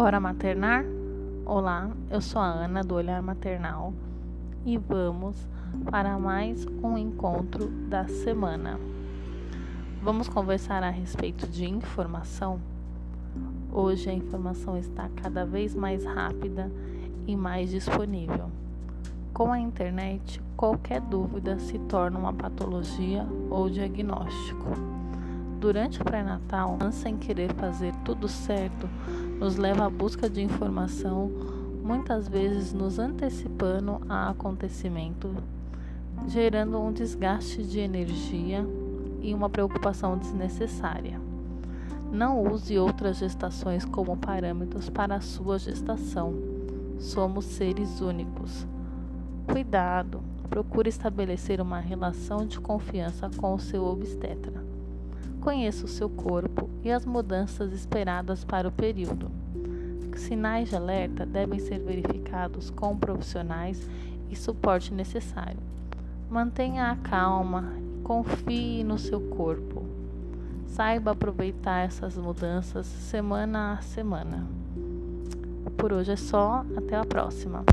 Hora maternar? Olá, eu sou a Ana do Olhar Maternal e vamos para mais um encontro da semana. Vamos conversar a respeito de informação? Hoje a informação está cada vez mais rápida e mais disponível. Com a internet, qualquer dúvida se torna uma patologia ou diagnóstico. Durante o pré-natal, sem querer fazer tudo certo, nos leva à busca de informação, muitas vezes nos antecipando a acontecimento, gerando um desgaste de energia e uma preocupação desnecessária. Não use outras gestações como parâmetros para a sua gestação. Somos seres únicos. Cuidado! Procure estabelecer uma relação de confiança com o seu obstetra. Conheça o seu corpo e as mudanças esperadas para o período. Sinais de alerta devem ser verificados com profissionais e suporte necessário. Mantenha a calma e confie no seu corpo. Saiba aproveitar essas mudanças semana a semana. Por hoje é só, até a próxima.